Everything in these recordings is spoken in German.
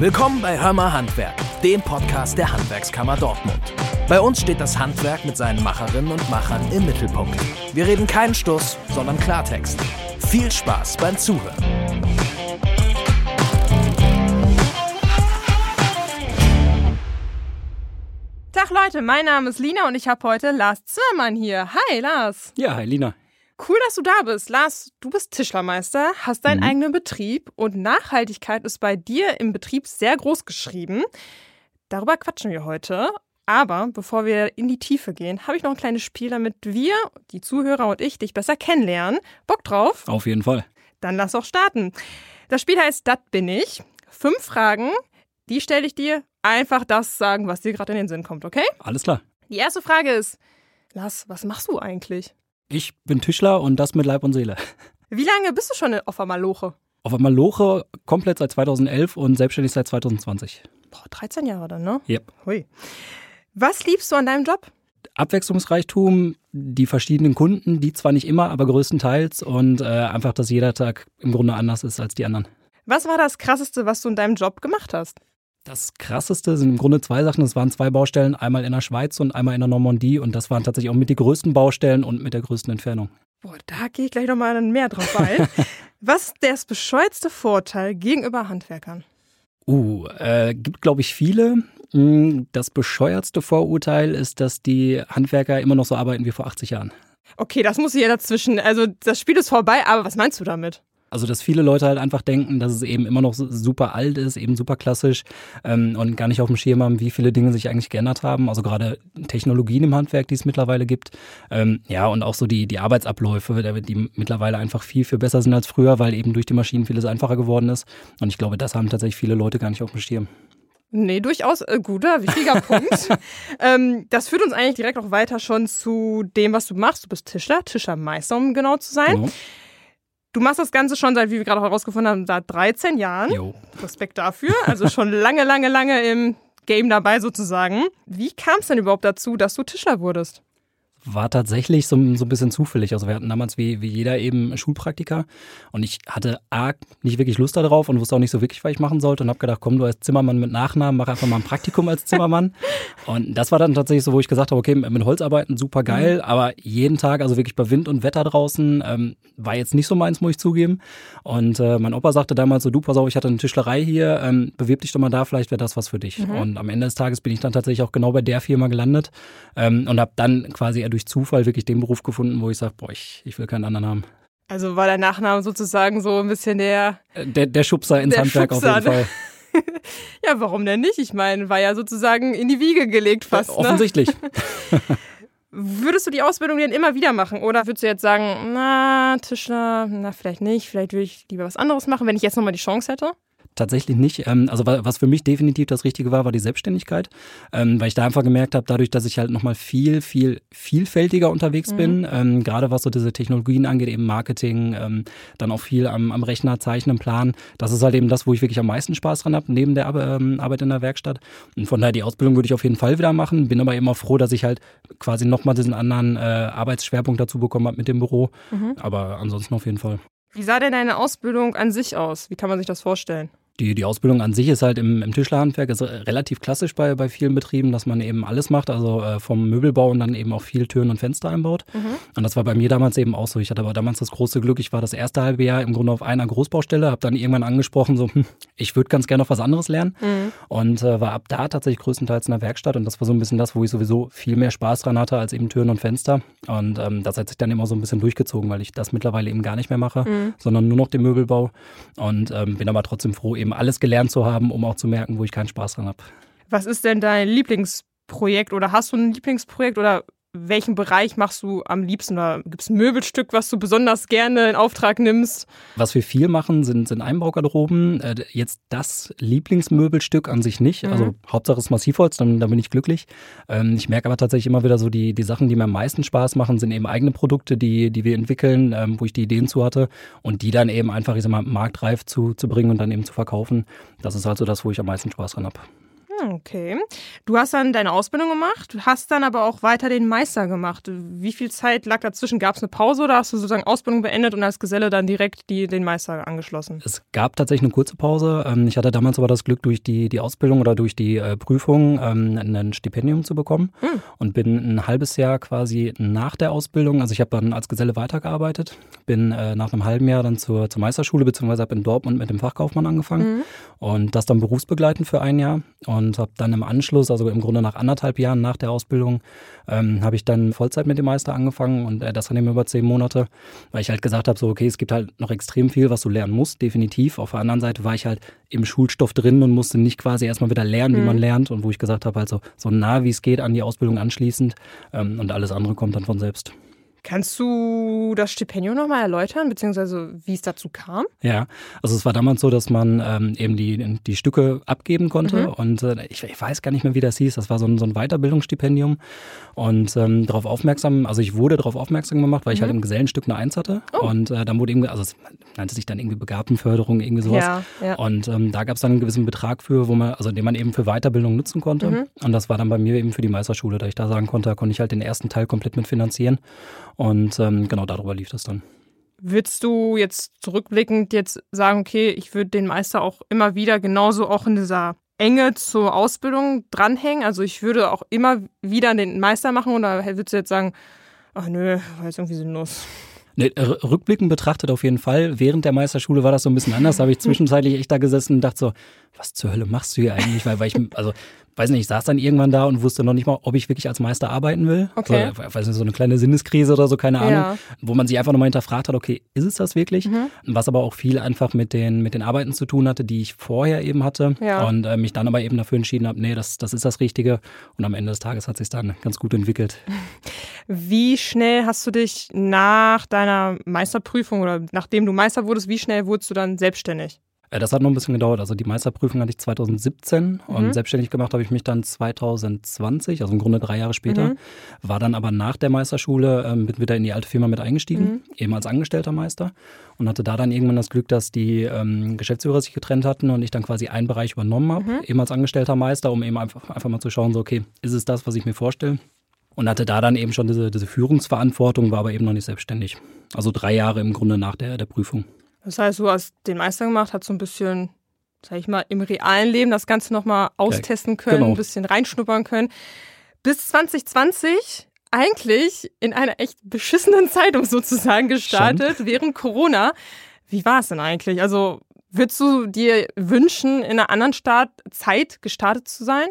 Willkommen bei Hörmer Handwerk, dem Podcast der Handwerkskammer Dortmund. Bei uns steht das Handwerk mit seinen Macherinnen und Machern im Mittelpunkt. Wir reden keinen Stuss, sondern Klartext. Viel Spaß beim Zuhören. Tag Leute, mein Name ist Lina und ich habe heute Lars Zimmermann hier. Hi Lars. Ja, hi Lina. Cool, dass du da bist. Lars, du bist Tischlermeister, hast deinen mhm. eigenen Betrieb und Nachhaltigkeit ist bei dir im Betrieb sehr groß geschrieben. Darüber quatschen wir heute. Aber bevor wir in die Tiefe gehen, habe ich noch ein kleines Spiel, damit wir, die Zuhörer und ich, dich besser kennenlernen. Bock drauf? Auf jeden Fall. Dann lass auch starten. Das Spiel heißt Dat bin ich. Fünf Fragen, die stelle ich dir. Einfach das sagen, was dir gerade in den Sinn kommt, okay? Alles klar. Die erste Frage ist, Lars, was machst du eigentlich? Ich bin Tischler und das mit Leib und Seele. Wie lange bist du schon auf der Maloche? Auf der Maloche komplett seit 2011 und selbstständig seit 2020. Boah, 13 Jahre dann, ne? Yep. Hui. Was liebst du an deinem Job? Abwechslungsreichtum, die verschiedenen Kunden, die zwar nicht immer, aber größtenteils und äh, einfach, dass jeder Tag im Grunde anders ist als die anderen. Was war das Krasseste, was du in deinem Job gemacht hast? Das krasseste sind im Grunde zwei Sachen. Es waren zwei Baustellen, einmal in der Schweiz und einmal in der Normandie. Und das waren tatsächlich auch mit die größten Baustellen und mit der größten Entfernung. Boah, da gehe ich gleich nochmal mehr drauf ein. Was ist das bescheuerste Vorteil gegenüber Handwerkern? Uh, äh, gibt, glaube ich, viele. Hm, das bescheuertste Vorurteil ist, dass die Handwerker immer noch so arbeiten wie vor 80 Jahren. Okay, das muss ich ja dazwischen. Also, das Spiel ist vorbei, aber was meinst du damit? Also, dass viele Leute halt einfach denken, dass es eben immer noch super alt ist, eben super klassisch ähm, und gar nicht auf dem Schirm haben, wie viele Dinge sich eigentlich geändert haben. Also gerade Technologien im Handwerk, die es mittlerweile gibt. Ähm, ja, und auch so die, die Arbeitsabläufe, die mittlerweile einfach viel, viel besser sind als früher, weil eben durch die Maschinen vieles einfacher geworden ist. Und ich glaube, das haben tatsächlich viele Leute gar nicht auf dem Schirm. Nee, durchaus äh, guter, wichtiger Punkt. Ähm, das führt uns eigentlich direkt auch weiter schon zu dem, was du machst. Du bist Tischler, Tischermeister, um genau zu sein. Genau. Du machst das Ganze schon seit, wie wir gerade herausgefunden haben, seit 13 Jahren. Jo. Respekt dafür. Also schon lange, lange, lange im Game dabei sozusagen. Wie kam es denn überhaupt dazu, dass du Tischler wurdest? War tatsächlich so, so ein bisschen zufällig. Also wir hatten damals wie, wie jeder eben Schulpraktika und ich hatte arg nicht wirklich Lust darauf und wusste auch nicht so wirklich, was ich machen sollte und habe gedacht, komm, du als Zimmermann mit Nachnamen, mach einfach mal ein Praktikum als Zimmermann. und das war dann tatsächlich so, wo ich gesagt habe, okay, mit Holz arbeiten, super geil, mhm. aber jeden Tag, also wirklich bei Wind und Wetter draußen, ähm, war jetzt nicht so meins, muss ich zugeben. Und äh, mein Opa sagte damals so, du, pass auf, ich hatte eine Tischlerei hier, ähm, bewirb dich doch mal da, vielleicht wäre das was für dich. Mhm. Und am Ende des Tages bin ich dann tatsächlich auch genau bei der Firma gelandet ähm, und habe dann quasi durch Zufall wirklich den Beruf gefunden, wo ich sage, boah, ich, ich will keinen anderen haben. Also war der Nachname sozusagen so ein bisschen der... Äh, der, der Schubser ins der Handwerk Schubser, auf jeden Fall. ja, warum denn nicht? Ich meine, war ja sozusagen in die Wiege gelegt fast. Ja, ne? offensichtlich. Ne? Würdest du die Ausbildung denn immer wieder machen? Oder würdest du jetzt sagen, na, Tischler, na, vielleicht nicht, vielleicht würde ich lieber was anderes machen, wenn ich jetzt nochmal die Chance hätte? Tatsächlich nicht. Ähm, also was für mich definitiv das Richtige war, war die Selbstständigkeit, ähm, weil ich da einfach gemerkt habe, dadurch, dass ich halt nochmal viel, viel vielfältiger unterwegs mhm. bin, ähm, gerade was so diese Technologien angeht, eben Marketing, dann auch viel am, am Rechner zeichnen, planen. Das ist halt eben das, wo ich wirklich am meisten Spaß dran habe, neben der Arbeit in der Werkstatt. Und von daher die Ausbildung würde ich auf jeden Fall wieder machen, bin aber eben auch froh, dass ich halt quasi nochmal diesen anderen äh, Arbeitsschwerpunkt dazu bekommen habe mit dem Büro. Mhm. Aber ansonsten auf jeden Fall. Wie sah denn deine Ausbildung an sich aus? Wie kann man sich das vorstellen? Die, die Ausbildung an sich ist halt im, im Tischlerhandwerk ist relativ klassisch bei, bei vielen Betrieben, dass man eben alles macht, also äh, vom Möbelbau und dann eben auch viel Türen und Fenster einbaut. Mhm. Und das war bei mir damals eben auch so. Ich hatte aber damals das große Glück, ich war das erste halbe Jahr im Grunde auf einer Großbaustelle, habe dann irgendwann angesprochen, so, hm, ich würde ganz gerne noch was anderes lernen. Mhm. Und äh, war ab da tatsächlich größtenteils in der Werkstatt und das war so ein bisschen das, wo ich sowieso viel mehr Spaß dran hatte als eben Türen und Fenster. Und ähm, das hat sich dann immer so ein bisschen durchgezogen, weil ich das mittlerweile eben gar nicht mehr mache, mhm. sondern nur noch den Möbelbau. Und ähm, bin aber trotzdem froh, eben alles gelernt zu haben haben, um auch zu merken, wo ich keinen Spaß dran habe. Was ist denn dein Lieblingsprojekt oder hast du ein Lieblingsprojekt oder welchen Bereich machst du am liebsten? Oder gibt es ein Möbelstück, was du besonders gerne in Auftrag nimmst? Was wir viel machen, sind, sind Einbaugarderoben. Äh, jetzt das Lieblingsmöbelstück an sich nicht. Mhm. Also Hauptsache ist Massivholz, dann, dann bin ich glücklich. Ähm, ich merke aber tatsächlich immer wieder so, die, die Sachen, die mir am meisten Spaß machen, sind eben eigene Produkte, die, die wir entwickeln, ähm, wo ich die Ideen zu hatte und die dann eben einfach, ich sag mal, marktreif zu, zu bringen und dann eben zu verkaufen. Das ist also das, wo ich am meisten Spaß dran habe. Hm, okay. Du hast dann deine Ausbildung gemacht, hast dann aber auch weiter den Meister gemacht. Wie viel Zeit lag dazwischen? Gab es eine Pause oder hast du sozusagen Ausbildung beendet und als Geselle dann direkt die, den Meister angeschlossen? Es gab tatsächlich eine kurze Pause. Ähm, ich hatte damals aber das Glück, durch die, die Ausbildung oder durch die äh, Prüfung ähm, ein Stipendium zu bekommen hm. und bin ein halbes Jahr quasi nach der Ausbildung, also ich habe dann als Geselle weitergearbeitet, bin äh, nach einem halben Jahr dann zur, zur Meisterschule beziehungsweise habe in Dortmund mit dem Fachkaufmann angefangen mhm. und das dann berufsbegleitend für ein Jahr und habe dann im Anschluss, also im Grunde nach anderthalb Jahren nach der Ausbildung, ähm, habe ich dann Vollzeit mit dem Meister angefangen und äh, das dann eben über zehn Monate, weil ich halt gesagt habe, so okay, es gibt halt noch extrem viel, was du lernen musst, definitiv. Auf der anderen Seite war ich halt im Schulstoff drin und musste nicht quasi erstmal wieder lernen, wie mhm. man lernt und wo ich gesagt habe, also so nah wie es geht an die Ausbildung anschließend ähm, und alles andere kommt dann von selbst. Kannst du das Stipendium nochmal erläutern, beziehungsweise wie es dazu kam? Ja, also es war damals so, dass man ähm, eben die, die Stücke abgeben konnte mhm. und äh, ich, ich, weiß gar nicht mehr, wie das hieß. Das war so ein, so ein Weiterbildungsstipendium und ähm, darauf aufmerksam, also ich wurde darauf aufmerksam gemacht, weil ich halt mhm. im Gesellenstück eine Eins hatte oh. und äh, dann wurde eben, also es nannte sich dann irgendwie Begabtenförderung, irgendwie sowas. Ja, ja. Und ähm, da gab es dann einen gewissen Betrag für, wo man, also den man eben für Weiterbildung nutzen konnte. Mhm. Und das war dann bei mir eben für die Meisterschule, da ich da sagen konnte, da konnte ich halt den ersten Teil komplett mitfinanzieren. Und ähm, genau darüber lief das dann. Würdest du jetzt zurückblickend jetzt sagen, okay, ich würde den Meister auch immer wieder genauso auch in dieser Enge zur Ausbildung dranhängen? Also ich würde auch immer wieder den Meister machen oder würdest du jetzt sagen, ach nö, war jetzt irgendwie sinnlos? Ne, rückblickend betrachtet auf jeden Fall. Während der Meisterschule war das so ein bisschen anders. Da habe ich zwischenzeitlich echt da gesessen und dachte so, was zur Hölle machst du hier eigentlich? Weil, weil ich, also weiß nicht, ich saß dann irgendwann da und wusste noch nicht mal, ob ich wirklich als Meister arbeiten will. Okay. So, weiß nicht, so eine kleine Sinneskrise oder so, keine Ahnung. Ja. Wo man sich einfach nochmal hinterfragt hat, okay, ist es das wirklich? Mhm. Was aber auch viel einfach mit den, mit den Arbeiten zu tun hatte, die ich vorher eben hatte. Ja. Und äh, mich dann aber eben dafür entschieden habe, nee, das, das ist das Richtige. Und am Ende des Tages hat sich dann ganz gut entwickelt. Wie schnell hast du dich nach deiner Meisterprüfung oder nachdem du Meister wurdest, wie schnell wurdest du dann selbstständig? Äh, das hat noch ein bisschen gedauert. Also die Meisterprüfung hatte ich 2017 mhm. und selbstständig gemacht habe ich mich dann 2020, also im Grunde drei Jahre später. Mhm. War dann aber nach der Meisterschule ähm, bin wieder in die alte Firma mit eingestiegen, mhm. eben als angestellter Meister und hatte da dann irgendwann das Glück, dass die ähm, Geschäftsführer sich getrennt hatten und ich dann quasi einen Bereich übernommen habe, mhm. eben als angestellter Meister, um eben einfach, einfach mal zu schauen, so okay, ist es das, was ich mir vorstelle? Und hatte da dann eben schon diese, diese Führungsverantwortung, war aber eben noch nicht selbstständig. Also drei Jahre im Grunde nach der, der Prüfung. Das heißt, du hast den Meister gemacht, hast so ein bisschen, sag ich mal, im realen Leben das Ganze nochmal austesten können, genau. ein bisschen reinschnuppern können. Bis 2020 eigentlich in einer echt beschissenen Zeitung sozusagen gestartet, Schon? während Corona. Wie war es denn eigentlich? Also, würdest du dir wünschen, in einer anderen Start Zeit gestartet zu sein?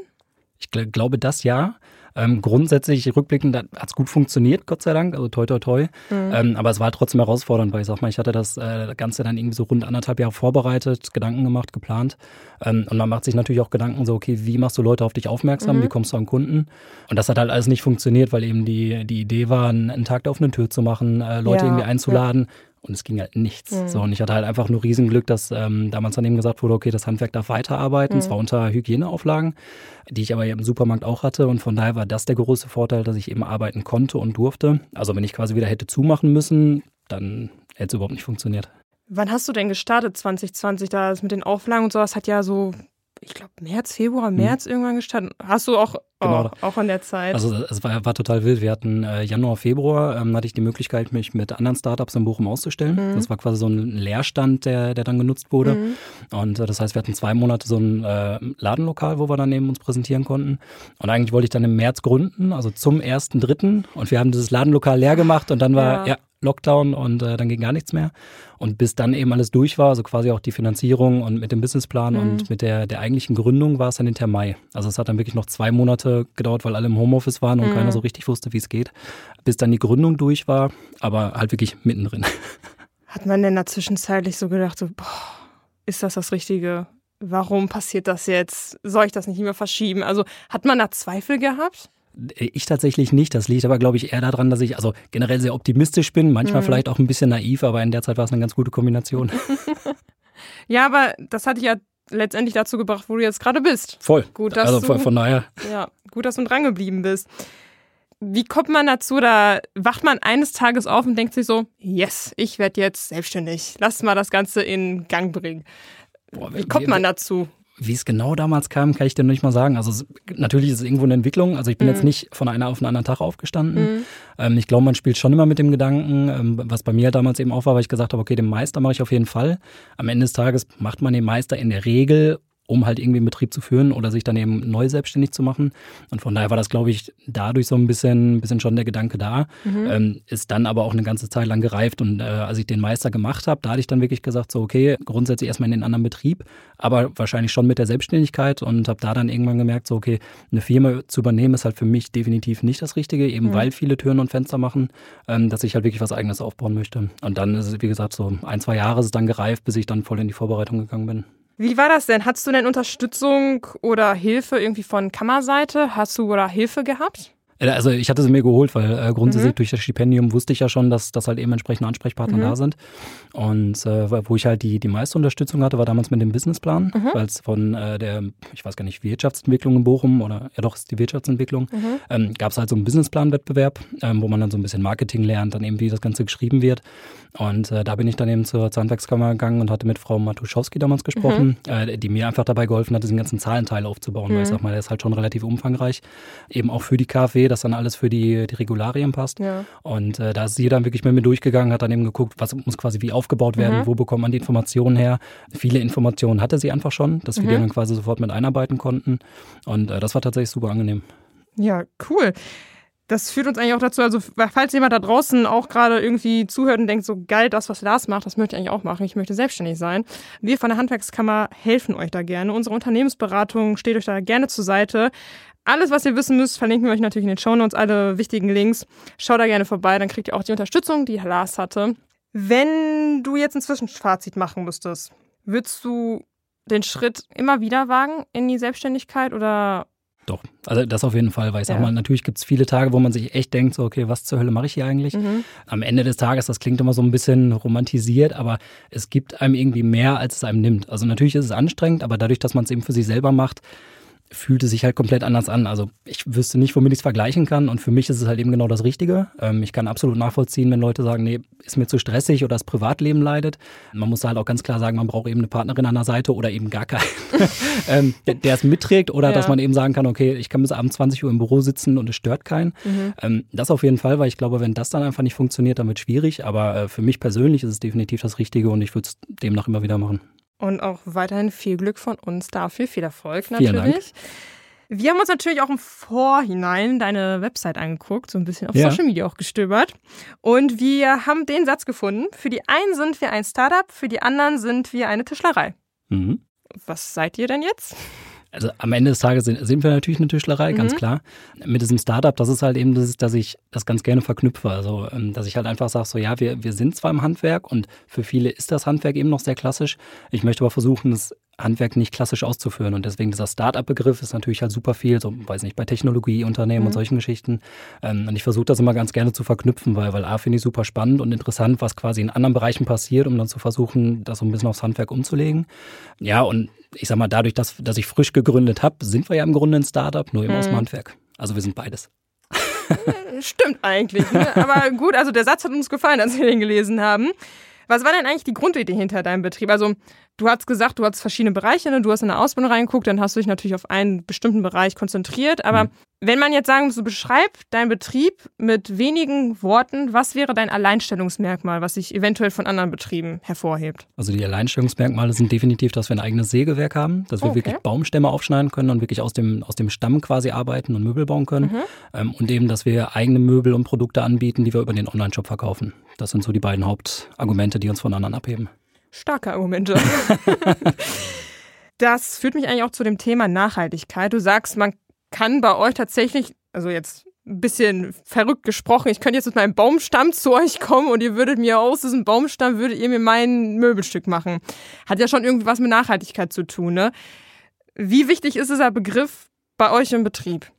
Ich glaube das ja. Ähm, grundsätzlich rückblickend hat es gut funktioniert, Gott sei Dank, also toi toi toi. Mhm. Ähm, aber es war trotzdem herausfordernd, weil ich sag mal, ich hatte das äh, Ganze dann irgendwie so rund anderthalb Jahre vorbereitet, Gedanken gemacht, geplant. Ähm, und man macht sich natürlich auch Gedanken so, okay, wie machst du Leute auf dich aufmerksam, mhm. wie kommst du an Kunden? Und das hat halt alles nicht funktioniert, weil eben die, die Idee war, einen Tag der offenen Tür zu machen, äh, Leute ja, irgendwie einzuladen. Ja und es ging halt nichts. Mhm. So, und ich hatte halt einfach nur Riesenglück, dass ähm, damals dann eben gesagt wurde, okay, das Handwerk darf weiterarbeiten, mhm. zwar unter Hygieneauflagen, die ich aber ja im Supermarkt auch hatte. Und von daher war das der größte Vorteil, dass ich eben arbeiten konnte und durfte. Also wenn ich quasi wieder hätte zumachen müssen, dann hätte es überhaupt nicht funktioniert. Wann hast du denn gestartet 2020? Da mit den Auflagen und sowas hat ja so ich glaube, März, Februar, hm. März mhm. irgendwann gestartet. Hast du auch, genau. oh, auch in der Zeit? Also es war, war total wild. Wir hatten äh, Januar, Februar, ähm, hatte ich die Möglichkeit, mich mit anderen Startups in Bochum auszustellen. Mhm. Das war quasi so ein Leerstand, der, der dann genutzt wurde. Mhm. Und äh, das heißt, wir hatten zwei Monate so ein äh, Ladenlokal, wo wir dann neben uns präsentieren konnten. Und eigentlich wollte ich dann im März gründen, also zum ersten Dritten. Und wir haben dieses Ladenlokal leer gemacht und dann war, ja, ja Lockdown und äh, dann ging gar nichts mehr. Und bis dann eben alles durch war, also quasi auch die Finanzierung und mit dem Businessplan mhm. und mit der, der eigentlichen Gründung war es dann hinter Mai. Also es hat dann wirklich noch zwei Monate gedauert, weil alle im Homeoffice waren und mhm. keiner so richtig wusste, wie es geht, bis dann die Gründung durch war, aber halt wirklich mittendrin. Hat man denn da zwischenzeitlich so gedacht, so, boah, ist das das Richtige? Warum passiert das jetzt? Soll ich das nicht mehr verschieben? Also hat man da Zweifel gehabt? Ich tatsächlich nicht. Das liegt aber, glaube ich, eher daran, dass ich also generell sehr optimistisch bin, manchmal mhm. vielleicht auch ein bisschen naiv, aber in der Zeit war es eine ganz gute Kombination. ja, aber das hat dich ja letztendlich dazu gebracht, wo du jetzt gerade bist. Voll. Gut, dass also von, von daher. Ja, gut, dass du dran geblieben bist. Wie kommt man dazu? Da wacht man eines Tages auf und denkt sich so: Yes, ich werde jetzt selbstständig. Lass mal das Ganze in Gang bringen. Boah, Wie kommt man dazu? Wie es genau damals kam, kann ich dir nicht mal sagen. Also natürlich ist es irgendwo eine Entwicklung. Also ich bin mhm. jetzt nicht von einer auf den anderen Tag aufgestanden. Mhm. Ähm, ich glaube, man spielt schon immer mit dem Gedanken, ähm, was bei mir damals eben auch war, weil ich gesagt habe, okay, den Meister mache ich auf jeden Fall. Am Ende des Tages macht man den Meister in der Regel um halt irgendwie einen Betrieb zu führen oder sich dann eben neu selbstständig zu machen. Und von daher war das, glaube ich, dadurch so ein bisschen, bisschen schon der Gedanke da. Mhm. Ähm, ist dann aber auch eine ganze Zeit lang gereift. Und äh, als ich den Meister gemacht habe, da hatte ich dann wirklich gesagt, so okay, grundsätzlich erstmal in den anderen Betrieb, aber wahrscheinlich schon mit der Selbstständigkeit und habe da dann irgendwann gemerkt, so okay, eine Firma zu übernehmen ist halt für mich definitiv nicht das Richtige, eben mhm. weil viele Türen und Fenster machen, ähm, dass ich halt wirklich was Eigenes aufbauen möchte. Und dann ist es, wie gesagt, so ein, zwei Jahre ist es dann gereift, bis ich dann voll in die Vorbereitung gegangen bin. Wie war das denn? Hattest du denn Unterstützung oder Hilfe irgendwie von Kammerseite? Hast du oder Hilfe gehabt? Äh, also ich hatte sie mir geholt, weil äh, grundsätzlich mhm. durch das Stipendium wusste ich ja schon, dass, dass halt eben entsprechende Ansprechpartner mhm. da sind. Und äh, wo ich halt die, die meiste Unterstützung hatte, war damals mit dem Businessplan, mhm. weil es von äh, der, ich weiß gar nicht, Wirtschaftsentwicklung in Bochum oder ja doch, ist die Wirtschaftsentwicklung, mhm. ähm, gab es halt so einen Businessplan-Wettbewerb, ähm, wo man dann so ein bisschen Marketing lernt, dann eben wie das Ganze geschrieben wird. Und äh, da bin ich dann eben zur Handwerkskammer gegangen und hatte mit Frau Matuszowski damals gesprochen, mhm. äh, die mir einfach dabei geholfen hat, diesen ganzen Zahlenteil aufzubauen, weil ich mhm. sag mal, der ist halt schon relativ umfangreich, eben auch für die KfW dass dann alles für die, die Regularien passt. Ja. Und äh, da ist sie dann wirklich mit mir durchgegangen, hat dann eben geguckt, was muss quasi wie aufgebaut werden, mhm. wo bekommt man die Informationen her. Viele Informationen hatte sie einfach schon, dass wir mhm. die dann quasi sofort mit einarbeiten konnten. Und äh, das war tatsächlich super angenehm. Ja, cool. Das führt uns eigentlich auch dazu, also falls jemand da draußen auch gerade irgendwie zuhört und denkt, so geil, das, was Lars macht, das möchte ich eigentlich auch machen, ich möchte selbstständig sein. Wir von der Handwerkskammer helfen euch da gerne. Unsere Unternehmensberatung steht euch da gerne zur Seite. Alles, was ihr wissen müsst, verlinken wir euch natürlich in den Shownotes, alle wichtigen Links. Schaut da gerne vorbei, dann kriegt ihr auch die Unterstützung, die Lars hatte. Wenn du jetzt ein Zwischenfazit machen müsstest, würdest du den Schritt immer wieder wagen in die Selbstständigkeit oder doch, also das auf jeden Fall, weil ich ja. sag mal, natürlich gibt es viele Tage, wo man sich echt denkt, so, okay, was zur Hölle mache ich hier eigentlich? Mhm. Am Ende des Tages, das klingt immer so ein bisschen romantisiert, aber es gibt einem irgendwie mehr, als es einem nimmt. Also natürlich ist es anstrengend, aber dadurch, dass man es eben für sich selber macht, fühlte sich halt komplett anders an. Also ich wüsste nicht, womit ich es vergleichen kann. Und für mich ist es halt eben genau das Richtige. Ähm, ich kann absolut nachvollziehen, wenn Leute sagen, nee, ist mir zu stressig oder das Privatleben leidet. Man muss halt auch ganz klar sagen, man braucht eben eine Partnerin an der Seite oder eben gar keinen, ähm, der, es mitträgt. Oder ja. dass man eben sagen kann, okay, ich kann bis abends 20 Uhr im Büro sitzen und es stört keinen. Mhm. Ähm, das auf jeden Fall, weil ich glaube, wenn das dann einfach nicht funktioniert, dann wird es schwierig. Aber äh, für mich persönlich ist es definitiv das Richtige und ich würde es demnach immer wieder machen. Und auch weiterhin viel Glück von uns dafür. Viel Erfolg natürlich. Vielen Dank. Wir haben uns natürlich auch im Vorhinein deine Website angeguckt, so ein bisschen auf ja. Social Media auch gestöbert. Und wir haben den Satz gefunden: Für die einen sind wir ein Startup, für die anderen sind wir eine Tischlerei. Mhm. Was seid ihr denn jetzt? Also am Ende des Tages sind, sind wir natürlich eine Tischlerei, mhm. ganz klar. Mit diesem Startup, das ist halt eben, das dass ich das ganz gerne verknüpfe. Also, ähm, dass ich halt einfach sage, so ja, wir, wir sind zwar im Handwerk und für viele ist das Handwerk eben noch sehr klassisch. Ich möchte aber versuchen, es Handwerk nicht klassisch auszuführen. Und deswegen dieser Start-up-Begriff ist natürlich halt super viel, so, weiß nicht, bei Technologieunternehmen mhm. und solchen Geschichten. Ähm, und ich versuche das immer ganz gerne zu verknüpfen, weil, weil A, finde ich super spannend und interessant, was quasi in anderen Bereichen passiert, um dann zu versuchen, das so ein bisschen aufs Handwerk umzulegen. Ja, und ich sag mal, dadurch, dass, dass ich frisch gegründet habe, sind wir ja im Grunde ein Startup, nur eben mhm. aus dem mhm. Handwerk. Also wir sind beides. Stimmt eigentlich. Ne? Aber gut, also der Satz hat uns gefallen, als wir den gelesen haben. Was war denn eigentlich die Grundidee hinter deinem Betrieb? Also Du hast gesagt, du hast verschiedene Bereiche, ne? du hast in der Ausbildung reingeguckt, dann hast du dich natürlich auf einen bestimmten Bereich konzentriert. Aber mhm. wenn man jetzt sagen muss, du beschreib deinen Betrieb mit wenigen Worten, was wäre dein Alleinstellungsmerkmal, was sich eventuell von anderen Betrieben hervorhebt? Also die Alleinstellungsmerkmale sind definitiv, dass wir ein eigenes Sägewerk haben, dass wir okay. wirklich Baumstämme aufschneiden können und wirklich aus dem, aus dem Stamm quasi arbeiten und Möbel bauen können. Mhm. Ähm, und eben, dass wir eigene Möbel und Produkte anbieten, die wir über den Online-Shop verkaufen. Das sind so die beiden Hauptargumente, die uns von anderen abheben. Starke Argumente. das führt mich eigentlich auch zu dem Thema Nachhaltigkeit. Du sagst, man kann bei euch tatsächlich, also jetzt ein bisschen verrückt gesprochen, ich könnte jetzt mit meinem Baumstamm zu euch kommen und ihr würdet mir aus diesem Baumstamm, würdet ihr mir mein Möbelstück machen. Hat ja schon irgendwie was mit Nachhaltigkeit zu tun, ne? Wie wichtig ist dieser Begriff bei euch im Betrieb?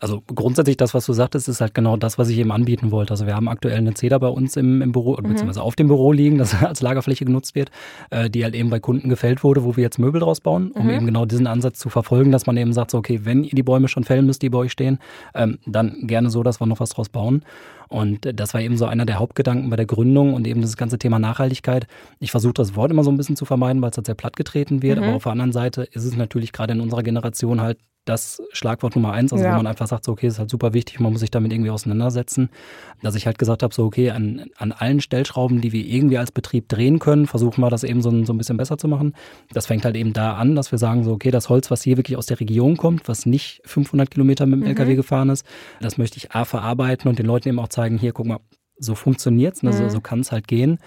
Also grundsätzlich das, was du sagtest, ist halt genau das, was ich eben anbieten wollte. Also wir haben aktuell eine Zeder bei uns im, im Büro, mhm. beziehungsweise auf dem Büro liegen, das als Lagerfläche genutzt wird, äh, die halt eben bei Kunden gefällt wurde, wo wir jetzt Möbel draus bauen, um mhm. eben genau diesen Ansatz zu verfolgen, dass man eben sagt, so, okay, wenn ihr die Bäume schon fällen müsst, die bei euch stehen, ähm, dann gerne so, dass wir noch was draus bauen. Und das war eben so einer der Hauptgedanken bei der Gründung und eben das ganze Thema Nachhaltigkeit. Ich versuche das Wort immer so ein bisschen zu vermeiden, weil es halt sehr platt getreten wird. Mhm. Aber auf der anderen Seite ist es natürlich gerade in unserer Generation halt das Schlagwort Nummer eins, also ja. wo man einfach sagt, so, okay, ist halt super wichtig, man muss sich damit irgendwie auseinandersetzen. Dass ich halt gesagt habe, so, okay, an, an allen Stellschrauben, die wir irgendwie als Betrieb drehen können, versuchen wir das eben so, so ein bisschen besser zu machen. Das fängt halt eben da an, dass wir sagen, so, okay, das Holz, was hier wirklich aus der Region kommt, was nicht 500 Kilometer mit dem mhm. LKW gefahren ist, das möchte ich A verarbeiten und den Leuten eben auch zeigen, hier, guck mal, so funktioniert's, ne? mhm. so, so kann es halt gehen.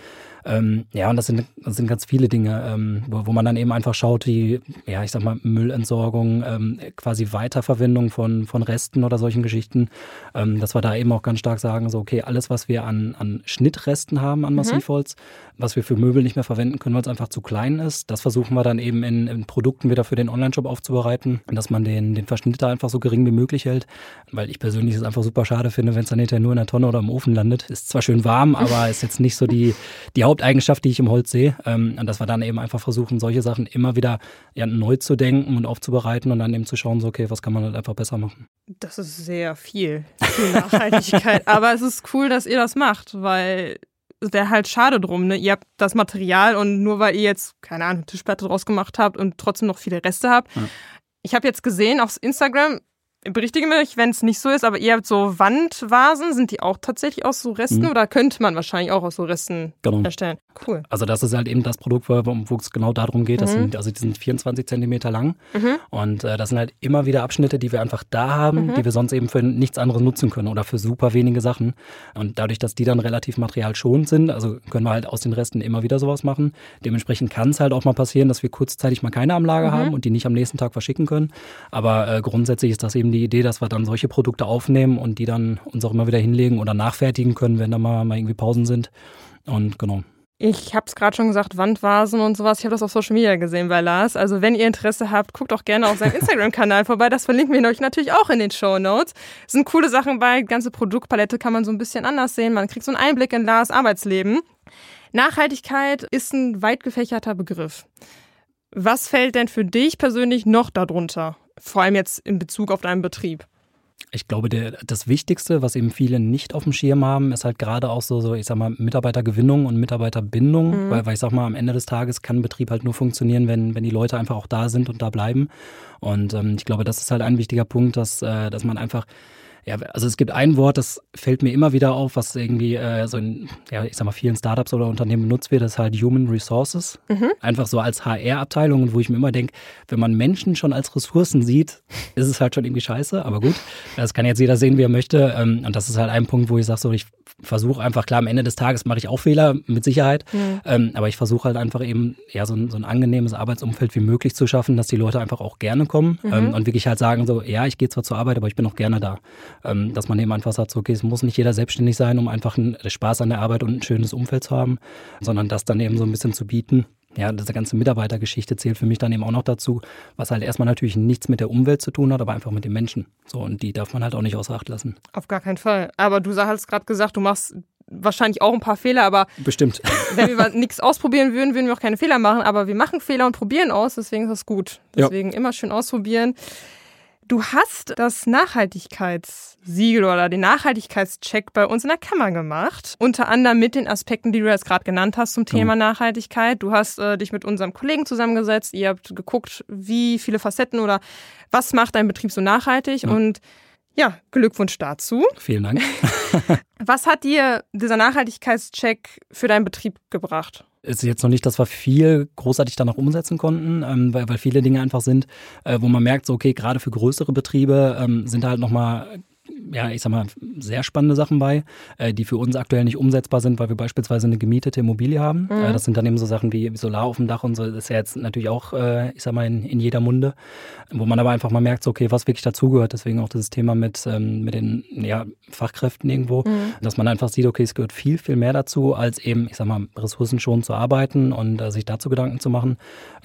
Ähm, ja, und das sind, das sind ganz viele Dinge, ähm, wo, wo man dann eben einfach schaut, wie, ja, ich sag mal, Müllentsorgung, ähm, quasi Weiterverwendung von, von Resten oder solchen Geschichten, ähm, dass wir da eben auch ganz stark sagen, so, okay, alles, was wir an, an Schnittresten haben an mhm. Massivholz, mhm. was wir für Möbel nicht mehr verwenden können, weil es einfach zu klein ist, das versuchen wir dann eben in, in Produkten wieder für den Online-Shop aufzubereiten, dass man den, den Verschnitt da einfach so gering wie möglich hält, weil ich persönlich es einfach super schade finde, wenn es dann hinterher nur in der Tonne oder im Ofen landet. Ist zwar schön warm, aber ist jetzt nicht so die, die Haupteigenschaft, die ich im Holz sehe. Ähm, und dass wir dann eben einfach versuchen, solche Sachen immer wieder ja, neu zu denken und aufzubereiten und dann eben zu schauen, so, okay, was kann man halt einfach besser machen. Das ist sehr viel, viel Nachhaltigkeit. Aber es ist cool, dass ihr das macht, weil es wäre halt schade drum, ne? Ihr habt das Material und nur weil ihr jetzt, keine Ahnung, Tischplatte draus gemacht habt und trotzdem noch viele Reste habt. Ja. Ich habe jetzt gesehen auf Instagram, berichtige mich, wenn es nicht so ist, aber ihr habt so Wandvasen, sind die auch tatsächlich aus so Resten mhm. oder könnte man wahrscheinlich auch aus so Resten genau. erstellen? Cool. Also das ist halt eben das Produkt, wo es genau darum geht. Das mhm. sind, also die sind 24 Zentimeter lang mhm. und äh, das sind halt immer wieder Abschnitte, die wir einfach da haben, mhm. die wir sonst eben für nichts anderes nutzen können oder für super wenige Sachen. Und dadurch, dass die dann relativ materialschonend sind, also können wir halt aus den Resten immer wieder sowas machen. Dementsprechend kann es halt auch mal passieren, dass wir kurzzeitig mal keine am Lager mhm. haben und die nicht am nächsten Tag verschicken können. Aber äh, grundsätzlich ist das eben eben die Idee, dass wir dann solche Produkte aufnehmen und die dann uns auch immer wieder hinlegen oder nachfertigen können, wenn da mal, mal irgendwie Pausen sind. Und genau. Ich habe es gerade schon gesagt, Wandvasen und sowas. Ich habe das auf Social Media gesehen bei Lars. Also wenn ihr Interesse habt, guckt auch gerne auf seinem Instagram-Kanal vorbei. Das verlinken wir euch natürlich auch in den Show Notes. Sind coole Sachen bei. Die ganze Produktpalette kann man so ein bisschen anders sehen. Man kriegt so einen Einblick in Lars Arbeitsleben. Nachhaltigkeit ist ein weit gefächerter Begriff. Was fällt denn für dich persönlich noch darunter? Vor allem jetzt in Bezug auf deinen Betrieb. Ich glaube, der, das Wichtigste, was eben viele nicht auf dem Schirm haben, ist halt gerade auch so, so ich sag mal, Mitarbeitergewinnung und Mitarbeiterbindung. Mhm. Weil, weil ich sag mal, am Ende des Tages kann ein Betrieb halt nur funktionieren, wenn, wenn die Leute einfach auch da sind und da bleiben. Und ähm, ich glaube, das ist halt ein wichtiger Punkt, dass, äh, dass man einfach ja, also es gibt ein Wort, das fällt mir immer wieder auf, was irgendwie äh, so in, ja, ich sag mal, vielen Startups oder Unternehmen benutzt wird, das ist halt Human Resources. Mhm. Einfach so als HR-Abteilung, wo ich mir immer denke, wenn man Menschen schon als Ressourcen sieht, ist es halt schon irgendwie scheiße, aber gut, das kann jetzt jeder sehen, wie er möchte. Ähm, und das ist halt ein Punkt, wo ich sage, so, ich versuche einfach, klar, am Ende des Tages mache ich auch Fehler, mit Sicherheit, mhm. ähm, aber ich versuche halt einfach eben, ja, so ein, so ein angenehmes Arbeitsumfeld wie möglich zu schaffen, dass die Leute einfach auch gerne kommen mhm. ähm, und wirklich halt sagen, so, ja, ich gehe zwar zur Arbeit, aber ich bin auch gerne da. Ähm, dass man eben einfach sagt, so, okay, es muss nicht jeder selbstständig sein, um einfach einen Spaß an der Arbeit und ein schönes Umfeld zu haben, sondern das dann eben so ein bisschen zu bieten ja, diese ganze Mitarbeitergeschichte zählt für mich dann eben auch noch dazu, was halt erstmal natürlich nichts mit der Umwelt zu tun hat, aber einfach mit den Menschen. So, und die darf man halt auch nicht außer Acht lassen. Auf gar keinen Fall. Aber du hast gerade gesagt, du machst wahrscheinlich auch ein paar Fehler, aber bestimmt. Wenn wir nichts ausprobieren würden, würden wir auch keine Fehler machen. Aber wir machen Fehler und probieren aus, deswegen ist das gut. Deswegen ja. immer schön ausprobieren. Du hast das Nachhaltigkeitssiegel oder den Nachhaltigkeitscheck bei uns in der Kammer gemacht. Unter anderem mit den Aspekten, die du jetzt gerade genannt hast zum Thema mhm. Nachhaltigkeit. Du hast äh, dich mit unserem Kollegen zusammengesetzt. Ihr habt geguckt, wie viele Facetten oder was macht dein Betrieb so nachhaltig mhm. und ja, Glückwunsch dazu. Vielen Dank. Was hat dir dieser Nachhaltigkeitscheck für deinen Betrieb gebracht? Ist jetzt noch nicht, dass wir viel großartig danach umsetzen konnten, ähm, weil, weil viele Dinge einfach sind, äh, wo man merkt, so okay, gerade für größere Betriebe ähm, sind halt nochmal ja, ich sag mal, sehr spannende Sachen bei, äh, die für uns aktuell nicht umsetzbar sind, weil wir beispielsweise eine gemietete Immobilie haben. Mhm. Äh, das sind dann eben so Sachen wie Solar auf dem Dach und so. Das ist ja jetzt natürlich auch, äh, ich sag mal, in, in jeder Munde, wo man aber einfach mal merkt, so, okay, was wirklich dazugehört. Deswegen auch dieses Thema mit, ähm, mit den ja, Fachkräften irgendwo, mhm. dass man einfach sieht, okay, es gehört viel, viel mehr dazu, als eben, ich sag mal, ressourcenschonend zu arbeiten und äh, sich dazu Gedanken zu machen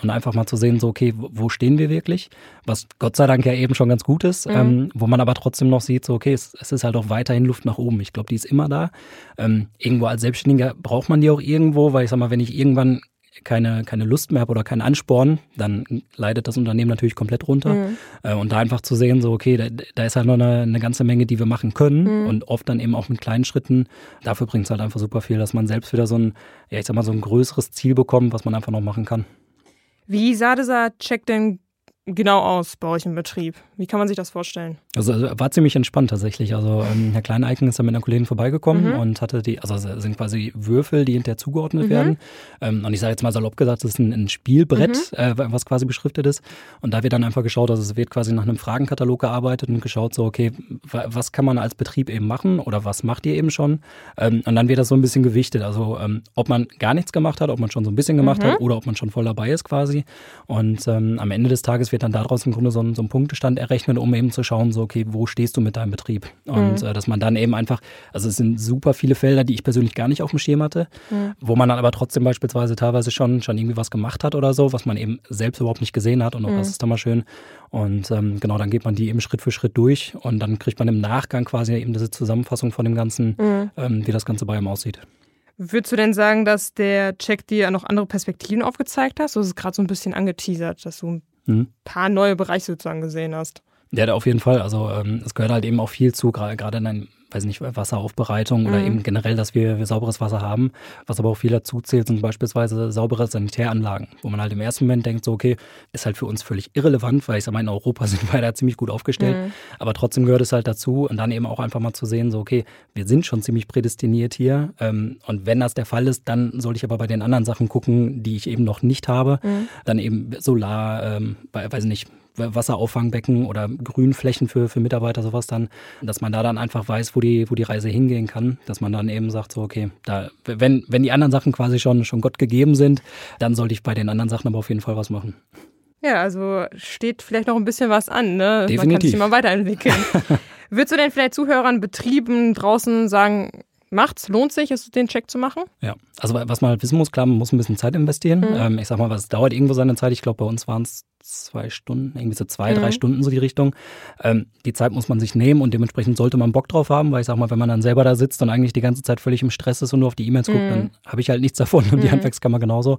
und einfach mal zu sehen, so, okay, wo stehen wir wirklich? Was Gott sei Dank ja eben schon ganz gut ist, mhm. ähm, wo man aber trotzdem noch sieht, so, okay, es, es ist halt auch weiterhin Luft nach oben. Ich glaube, die ist immer da. Ähm, irgendwo als Selbstständiger braucht man die auch irgendwo, weil ich sag mal, wenn ich irgendwann keine, keine Lust mehr habe oder keinen Ansporn, dann leidet das Unternehmen natürlich komplett runter. Mhm. Äh, und da einfach zu sehen, so, okay, da, da ist halt noch eine, eine, ganze Menge, die wir machen können mhm. und oft dann eben auch mit kleinen Schritten. Dafür bringt es halt einfach super viel, dass man selbst wieder so ein, ja, ich sag mal, so ein größeres Ziel bekommt, was man einfach noch machen kann. Wie sah dieser Check denn genau aus bei euch im Betrieb? Wie kann man sich das vorstellen? Also, also war ziemlich entspannt tatsächlich. Also ähm, Herr Kleineichen ist da mit einer Kollegin vorbeigekommen mhm. und hatte die, also es sind quasi Würfel, die hinterher zugeordnet mhm. werden. Ähm, und ich sage jetzt mal salopp gesagt, das ist ein, ein Spielbrett, mhm. äh, was quasi beschriftet ist. Und da wird dann einfach geschaut, also es wird quasi nach einem Fragenkatalog gearbeitet und geschaut, so okay, was kann man als Betrieb eben machen oder was macht ihr eben schon? Ähm, und dann wird das so ein bisschen gewichtet. Also ähm, ob man gar nichts gemacht hat, ob man schon so ein bisschen gemacht hat mhm. oder ob man schon voll dabei ist quasi. Und ähm, am Ende des Tages wird dann daraus im Grunde so ein, so ein Punktestand errechnet, um eben zu schauen, so, okay, wo stehst du mit deinem Betrieb? Und mhm. äh, dass man dann eben einfach, also es sind super viele Felder, die ich persönlich gar nicht auf dem Schirm hatte, mhm. wo man dann aber trotzdem beispielsweise teilweise schon, schon irgendwie was gemacht hat oder so, was man eben selbst überhaupt nicht gesehen hat und auch mhm. das ist dann mal schön. Und ähm, genau, dann geht man die eben Schritt für Schritt durch und dann kriegt man im Nachgang quasi eben diese Zusammenfassung von dem Ganzen, mhm. ähm, wie das Ganze bei ihm aussieht. Würdest du denn sagen, dass der Check dir noch andere Perspektiven aufgezeigt hat? So ist es gerade so ein bisschen angeteasert, dass du ein mhm. paar neue Bereiche sozusagen gesehen hast. Ja, auf jeden Fall. Also ähm, es gehört halt eben auch viel zu, gerade in einem weiß nicht, Wasseraufbereitung mhm. oder eben generell, dass wir, wir, sauberes Wasser haben. Was aber auch viel dazu zählt, sind beispielsweise saubere Sanitäranlagen, wo man halt im ersten Moment denkt, so, okay, ist halt für uns völlig irrelevant, weil ich sag mal, in Europa sind wir da ziemlich gut aufgestellt. Mhm. Aber trotzdem gehört es halt dazu und dann eben auch einfach mal zu sehen, so, okay, wir sind schon ziemlich prädestiniert hier. Ähm, und wenn das der Fall ist, dann sollte ich aber bei den anderen Sachen gucken, die ich eben noch nicht habe. Mhm. Dann eben Solar, ähm, weiß nicht, Wasserauffangbecken oder Grünflächen für, für Mitarbeiter, sowas dann, dass man da dann einfach weiß, wo die, wo die Reise hingehen kann, dass man dann eben sagt, so, okay, da, wenn, wenn die anderen Sachen quasi schon, schon Gott gegeben sind, dann sollte ich bei den anderen Sachen aber auf jeden Fall was machen. Ja, also steht vielleicht noch ein bisschen was an, ne? Definitiv. Man kann sich immer weiterentwickeln. Würdest du denn vielleicht Zuhörern, Betrieben draußen sagen, macht's, lohnt sich, es den Check zu machen? Ja, also was man halt wissen muss, klar, man muss ein bisschen Zeit investieren. Mhm. Ähm, ich sag mal, was dauert irgendwo seine Zeit. Ich glaube, bei uns waren es zwei Stunden, irgendwie so zwei, mhm. drei Stunden so die Richtung. Ähm, die Zeit muss man sich nehmen und dementsprechend sollte man Bock drauf haben, weil ich sag mal, wenn man dann selber da sitzt und eigentlich die ganze Zeit völlig im Stress ist und nur auf die E-Mails mhm. guckt, dann habe ich halt nichts davon und die mhm. Handwerkskammer genauso.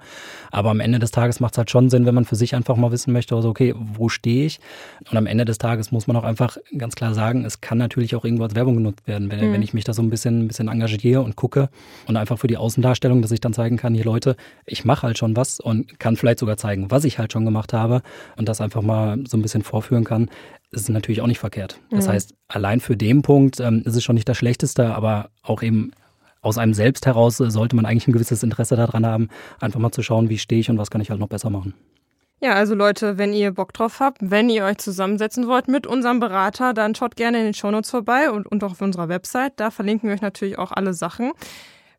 Aber am Ende des Tages macht es halt schon Sinn, wenn man für sich einfach mal wissen möchte, also okay, wo stehe ich? Und am Ende des Tages muss man auch einfach ganz klar sagen, es kann natürlich auch irgendwo als Werbung genutzt werden, wenn, wenn mhm. ich mich da so ein bisschen, ein bisschen engagiere und gucke und einfach für die Außendarstellung, dass ich dann zeigen kann, hier Leute, ich mache halt schon was und kann vielleicht sogar zeigen, was ich halt schon gemacht habe und das einfach mal so ein bisschen vorführen kann, ist natürlich auch nicht verkehrt. Das mhm. heißt, allein für den Punkt ähm, ist es schon nicht das Schlechteste, aber auch eben aus einem selbst heraus sollte man eigentlich ein gewisses Interesse daran haben, einfach mal zu schauen, wie stehe ich und was kann ich halt noch besser machen. Ja, also Leute, wenn ihr Bock drauf habt, wenn ihr euch zusammensetzen wollt mit unserem Berater, dann schaut gerne in den Shownotes vorbei und, und auch auf unserer Website. Da verlinken wir euch natürlich auch alle Sachen.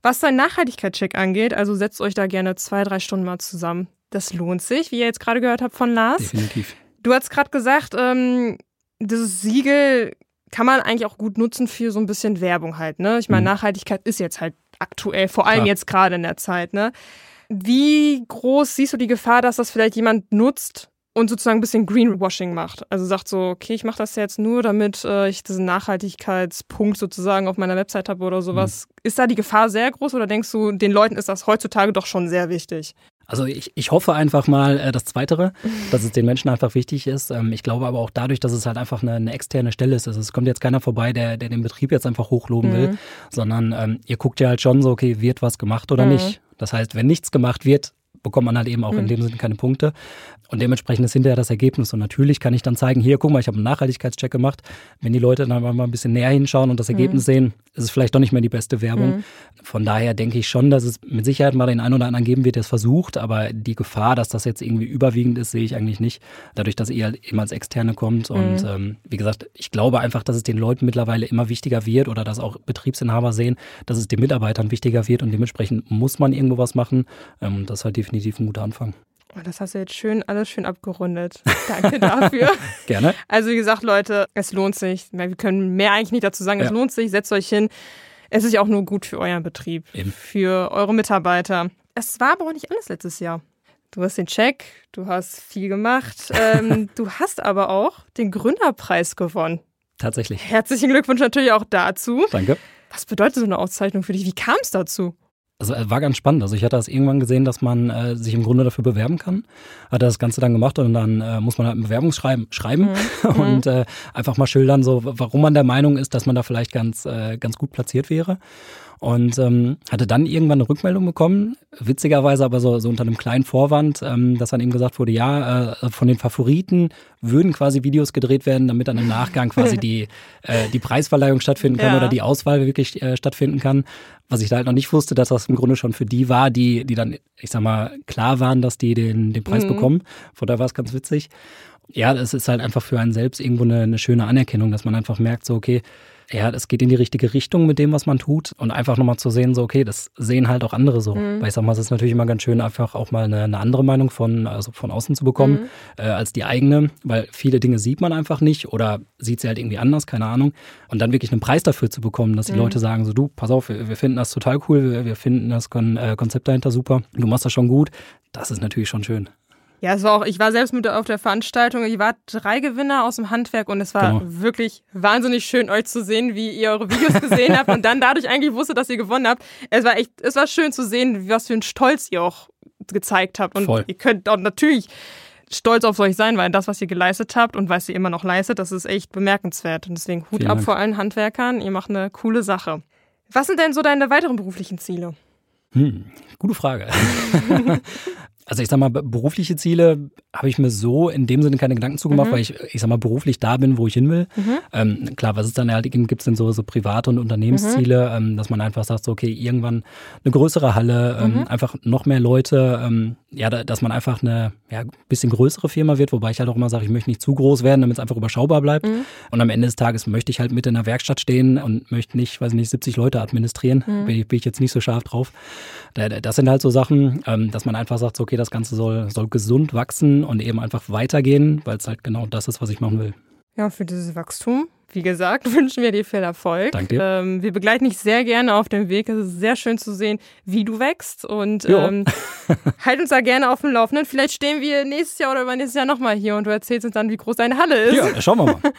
Was dein Nachhaltigkeitscheck angeht, also setzt euch da gerne zwei, drei Stunden mal zusammen. Das lohnt sich, wie ihr jetzt gerade gehört habt von Lars. Definitiv. Du hast gerade gesagt, ähm, dieses Siegel kann man eigentlich auch gut nutzen für so ein bisschen Werbung halt. Ne? Ich meine, mhm. Nachhaltigkeit ist jetzt halt aktuell, vor allem Klar. jetzt gerade in der Zeit. Ne? Wie groß siehst du die Gefahr, dass das vielleicht jemand nutzt und sozusagen ein bisschen Greenwashing macht? Also sagt so, okay, ich mache das jetzt nur, damit äh, ich diesen Nachhaltigkeitspunkt sozusagen auf meiner Website habe oder sowas. Mhm. Ist da die Gefahr sehr groß oder denkst du, den Leuten ist das heutzutage doch schon sehr wichtig? Also ich, ich hoffe einfach mal äh, das Zweitere, dass es den Menschen einfach wichtig ist. Ähm, ich glaube aber auch dadurch, dass es halt einfach eine, eine externe Stelle ist. Also es kommt jetzt keiner vorbei, der, der den Betrieb jetzt einfach hochloben mhm. will, sondern ähm, ihr guckt ja halt schon so, okay, wird was gemacht oder mhm. nicht. Das heißt, wenn nichts gemacht wird, bekommt man halt eben auch mhm. in dem Sinne keine Punkte. Und dementsprechend ist hinterher das Ergebnis. Und natürlich kann ich dann zeigen, hier, guck mal, ich habe einen Nachhaltigkeitscheck gemacht. Wenn die Leute dann mal ein bisschen näher hinschauen und das Ergebnis mhm. sehen, ist es vielleicht doch nicht mehr die beste Werbung. Mhm. Von daher denke ich schon, dass es mit Sicherheit mal den einen oder anderen geben wird, der es versucht. Aber die Gefahr, dass das jetzt irgendwie überwiegend ist, sehe ich eigentlich nicht. Dadurch, dass ihr eben als Externe kommt. Mhm. Und ähm, wie gesagt, ich glaube einfach, dass es den Leuten mittlerweile immer wichtiger wird oder dass auch Betriebsinhaber sehen, dass es den Mitarbeitern wichtiger wird und dementsprechend muss man irgendwo was machen. Ähm, das ist halt definitiv ein guter Anfang. Oh, das hast du jetzt schön, alles schön abgerundet. Danke dafür. Gerne. Also wie gesagt, Leute, es lohnt sich. Wir können mehr eigentlich nicht dazu sagen. Es lohnt sich. Setzt euch hin. Es ist ja auch nur gut für euren Betrieb, Eben. für eure Mitarbeiter. Es war aber auch nicht alles letztes Jahr. Du hast den Check, du hast viel gemacht. Ähm, du hast aber auch den Gründerpreis gewonnen. Tatsächlich. Herzlichen Glückwunsch natürlich auch dazu. Danke. Was bedeutet so eine Auszeichnung für dich? Wie kam es dazu? Also äh, war ganz spannend. Also ich hatte das irgendwann gesehen, dass man äh, sich im Grunde dafür bewerben kann. Hat das Ganze dann gemacht und dann äh, muss man halt ein Bewerbungsschreiben schreiben mhm. und äh, einfach mal schildern, so warum man der Meinung ist, dass man da vielleicht ganz, äh, ganz gut platziert wäre. Und ähm, hatte dann irgendwann eine Rückmeldung bekommen, witzigerweise aber so, so unter einem kleinen Vorwand, ähm, dass dann eben gesagt wurde, ja, äh, von den Favoriten würden quasi Videos gedreht werden, damit dann im Nachgang quasi die, äh, die Preisverleihung stattfinden kann ja. oder die Auswahl wirklich äh, stattfinden kann. Was ich da halt noch nicht wusste, dass das im Grunde schon für die war, die, die dann, ich sag mal, klar waren, dass die den, den Preis mhm. bekommen. Von daher war es ganz witzig. Ja, es ist halt einfach für einen selbst irgendwo eine, eine schöne Anerkennung, dass man einfach merkt, so, okay, ja, es geht in die richtige Richtung mit dem, was man tut und einfach nochmal zu sehen, so, okay, das sehen halt auch andere so. Mhm. Weil ich sag mal, es ist natürlich immer ganz schön, einfach auch mal eine, eine andere Meinung von, also von außen zu bekommen, mhm. äh, als die eigene, weil viele Dinge sieht man einfach nicht oder sieht sie halt irgendwie anders, keine Ahnung. Und dann wirklich einen Preis dafür zu bekommen, dass die mhm. Leute sagen, so, du, pass auf, wir, wir finden das total cool, wir, wir finden das Kon äh, Konzept dahinter super, du machst das schon gut, das ist natürlich schon schön. Ja, es war auch, ich war selbst mit auf der Veranstaltung. Ich war drei Gewinner aus dem Handwerk und es war genau. wirklich wahnsinnig schön, euch zu sehen, wie ihr eure Videos gesehen habt und dann dadurch eigentlich wusste, dass ihr gewonnen habt. Es war echt, es war schön zu sehen, was für einen Stolz ihr auch gezeigt habt. Und Voll. ihr könnt auch natürlich stolz auf euch sein, weil das, was ihr geleistet habt und was ihr immer noch leistet, das ist echt bemerkenswert. Und deswegen Hut Vielen ab Dank. vor allen Handwerkern. Ihr macht eine coole Sache. Was sind denn so deine weiteren beruflichen Ziele? Hm, gute Frage. Also ich sag mal, berufliche Ziele habe ich mir so in dem Sinne keine Gedanken zugemacht, mhm. weil ich, ich sag mal, beruflich da bin, wo ich hin will. Mhm. Ähm, klar, was es dann halt gibt, sind so, so private und Unternehmensziele, mhm. ähm, dass man einfach sagt, so, okay, irgendwann eine größere Halle, ähm, mhm. einfach noch mehr Leute, ähm, ja, dass man einfach eine ja, bisschen größere Firma wird, wobei ich halt auch immer sage, ich möchte nicht zu groß werden, damit es einfach überschaubar bleibt. Mhm. Und am Ende des Tages möchte ich halt mit in der Werkstatt stehen und möchte nicht, weiß nicht, 70 Leute administrieren. Mhm. Bin, ich, bin ich jetzt nicht so scharf drauf. Das sind halt so Sachen, ähm, dass man einfach sagt, so, okay, das Ganze soll, soll gesund wachsen und eben einfach weitergehen, weil es halt genau das ist, was ich machen will. Ja, für dieses Wachstum, wie gesagt, wünschen wir dir viel Erfolg. Danke. Ähm, wir begleiten dich sehr gerne auf dem Weg. Es ist sehr schön zu sehen, wie du wächst und ähm, halt uns da gerne auf dem Laufenden. Vielleicht stehen wir nächstes Jahr oder übernächstes Jahr nochmal hier und du erzählst uns dann, wie groß deine Halle ist. Ja, schauen wir mal.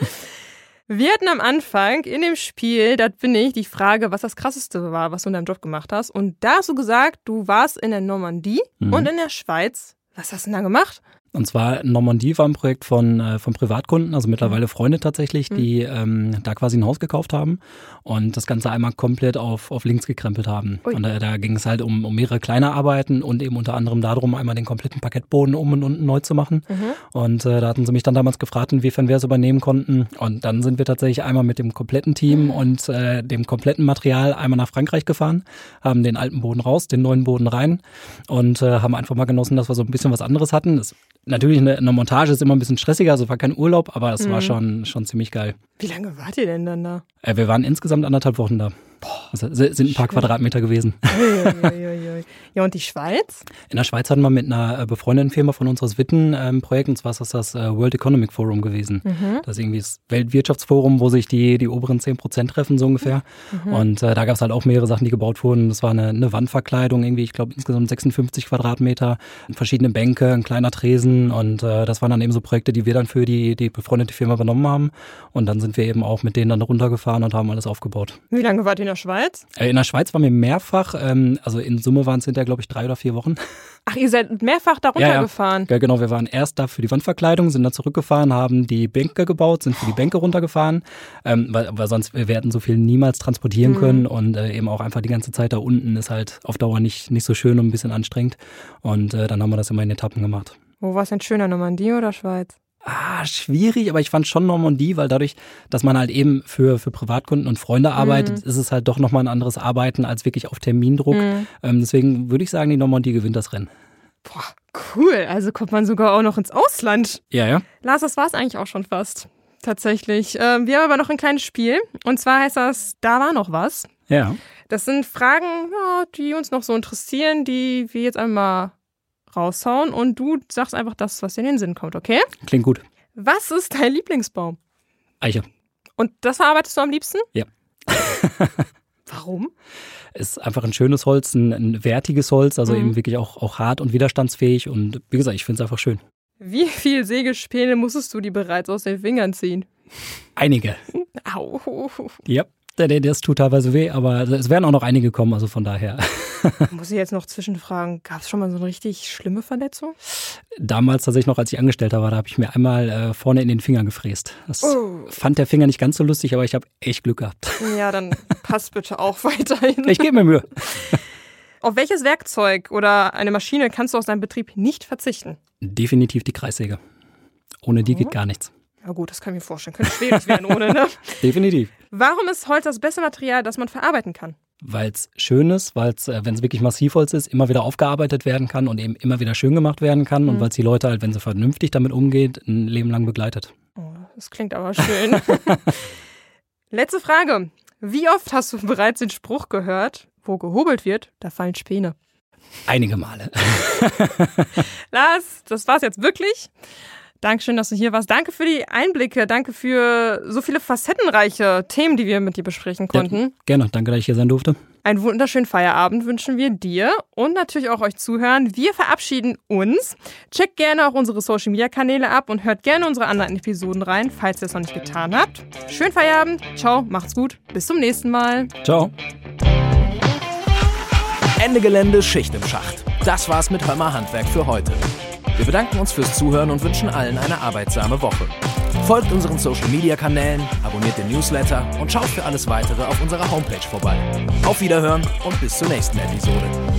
Wir hatten am Anfang in dem Spiel, das bin ich, die Frage, was das Krasseste war, was du in deinem Job gemacht hast. Und da hast du gesagt, du warst in der Normandie mhm. und in der Schweiz. Was hast du denn da gemacht? Und zwar Normandie war ein Projekt von, äh, von Privatkunden, also mittlerweile mhm. Freunde tatsächlich, die mhm. ähm, da quasi ein Haus gekauft haben und das Ganze einmal komplett auf, auf links gekrempelt haben. Ui. Und da, da ging es halt um, um mehrere kleine Arbeiten und eben unter anderem darum, einmal den kompletten Parkettboden um und unten neu zu machen. Mhm. Und äh, da hatten sie mich dann damals gefragt, inwiefern wir es übernehmen konnten. Und dann sind wir tatsächlich einmal mit dem kompletten Team mhm. und äh, dem kompletten Material einmal nach Frankreich gefahren, haben den alten Boden raus, den neuen Boden rein und äh, haben einfach mal genossen, dass wir so ein bisschen was anderes hatten. Das natürlich eine, eine, Montage ist immer ein bisschen stressiger, also war kein Urlaub, aber es mhm. war schon, schon ziemlich geil. Wie lange wart ihr denn dann da? Äh, wir waren insgesamt anderthalb Wochen da. Boah, also sind ein paar schön. Quadratmeter gewesen. ja, und die Schweiz? In der Schweiz hatten wir mit einer äh, befreundeten Firma von unseres Witten-Projekt, ähm, und zwar ist das das äh, World Economic Forum gewesen. Mhm. Das ist irgendwie das Weltwirtschaftsforum, wo sich die, die oberen 10 Prozent treffen, so ungefähr. Mhm. Und äh, da gab es halt auch mehrere Sachen, die gebaut wurden. Das war eine, eine Wandverkleidung, irgendwie, ich glaube, insgesamt 56 Quadratmeter, verschiedene Bänke, ein kleiner Tresen. Und äh, das waren dann eben so Projekte, die wir dann für die, die befreundete Firma übernommen haben. Und dann sind wir eben auch mit denen dann runtergefahren und haben alles aufgebaut. Wie lange wart ihr in der Schweiz? Äh, in der Schweiz waren wir mehrfach, ähm, also in Summe waren es hinterher, glaube ich, drei oder vier Wochen. Ach, ihr seid mehrfach da runtergefahren? Ja, ja. ja, genau. Wir waren erst da für die Wandverkleidung, sind dann zurückgefahren, haben die Bänke gebaut, sind für die Bänke runtergefahren, ähm, weil, weil sonst wir hätten so viel niemals transportieren mhm. können und äh, eben auch einfach die ganze Zeit da unten ist halt auf Dauer nicht, nicht so schön und ein bisschen anstrengend. Und äh, dann haben wir das immer in Etappen gemacht. Wo war es denn schöner, Normandie oder Schweiz? Ah, schwierig, aber ich fand schon Normandie, weil dadurch, dass man halt eben für, für Privatkunden und Freunde arbeitet, Mhm. ist es halt doch nochmal ein anderes Arbeiten als wirklich auf Termindruck. Mhm. Ähm, deswegen würde ich sagen, die Normandie gewinnt das Rennen. Boah, cool. Also kommt man sogar auch noch ins Ausland. Ja, ja. Lars, das war es eigentlich auch schon fast. Tatsächlich. Ähm, wir haben aber noch ein kleines Spiel. Und zwar heißt das, da war noch was. Ja. Das sind Fragen, ja, die uns noch so interessieren, die wir jetzt einmal raushauen. Und du sagst einfach das, was dir in den Sinn kommt, okay? Klingt gut. Was ist dein Lieblingsbaum? Eiche. Und das verarbeitest du am liebsten? Ja. Warum? Ist einfach ein schönes Holz, ein, ein wertiges Holz, also Mhm. eben wirklich auch, auch hart und widerstandsfähig. Und wie gesagt, ich finde es einfach schön. Wie viel Sägespäne musstest du dir bereits aus den Fingern ziehen? Einige. Au. Ja. Das tut teilweise weh, aber es werden auch noch einige kommen, also von daher. Muss ich jetzt noch zwischenfragen, gab es schon mal so eine richtig schlimme Verletzung? Damals tatsächlich noch, als ich Angestellter war, da habe ich mir einmal äh, vorne in den Finger gefräst. Das Oh. fand der Finger nicht ganz so lustig, aber ich habe echt Glück gehabt. Ja, dann passt bitte auch weiterhin. Ich gebe mir Mühe. Auf welches Werkzeug oder eine Maschine kannst du aus deinem Betrieb nicht verzichten? Definitiv die Kreissäge. Ohne die geht gar nichts. Ja gut, das kann ich mir vorstellen. Könnte schwierig werden ohne, ne? Definitiv. Warum ist Holz das beste Material, das man verarbeiten kann? Weil es schön ist, weil es, äh, wenn es wirklich Massivholz ist, immer wieder aufgearbeitet werden kann und eben immer wieder schön gemacht werden kann und weil es die Leute halt, wenn sie vernünftig damit umgeht, ein Leben lang begleitet. Oh, das klingt aber schön. Letzte Frage. Wie oft hast du bereits den Spruch gehört, wo gehobelt wird, da fallen Späne? Einige Male. Lars, das war's jetzt wirklich. Dankeschön, dass du hier warst. Danke für die Einblicke. Danke für so viele facettenreiche Themen, die wir mit dir besprechen konnten. Ja, gerne. Danke, dass ich hier sein durfte. Einen wunderschönen Feierabend wünschen wir dir und natürlich auch euch Zuhören. Wir verabschieden uns. Checkt gerne auch unsere Social Media Kanäle ab und hört gerne unsere anderen Episoden rein, falls ihr es noch nicht getan habt. Schönen Feierabend. Ciao, macht's gut. Bis zum nächsten Mal. Ciao. Ende Gelände, Schicht im Schacht. Das war's mit Hörmer Handwerk für heute. Wir bedanken uns fürs Zuhören und wünschen allen eine arbeitsame Woche. Folgt unseren Social Media Kanälen, abonniert den Newsletter und schaut für alles weitere auf unserer Homepage vorbei. Auf Wiederhören und bis zur nächsten Episode.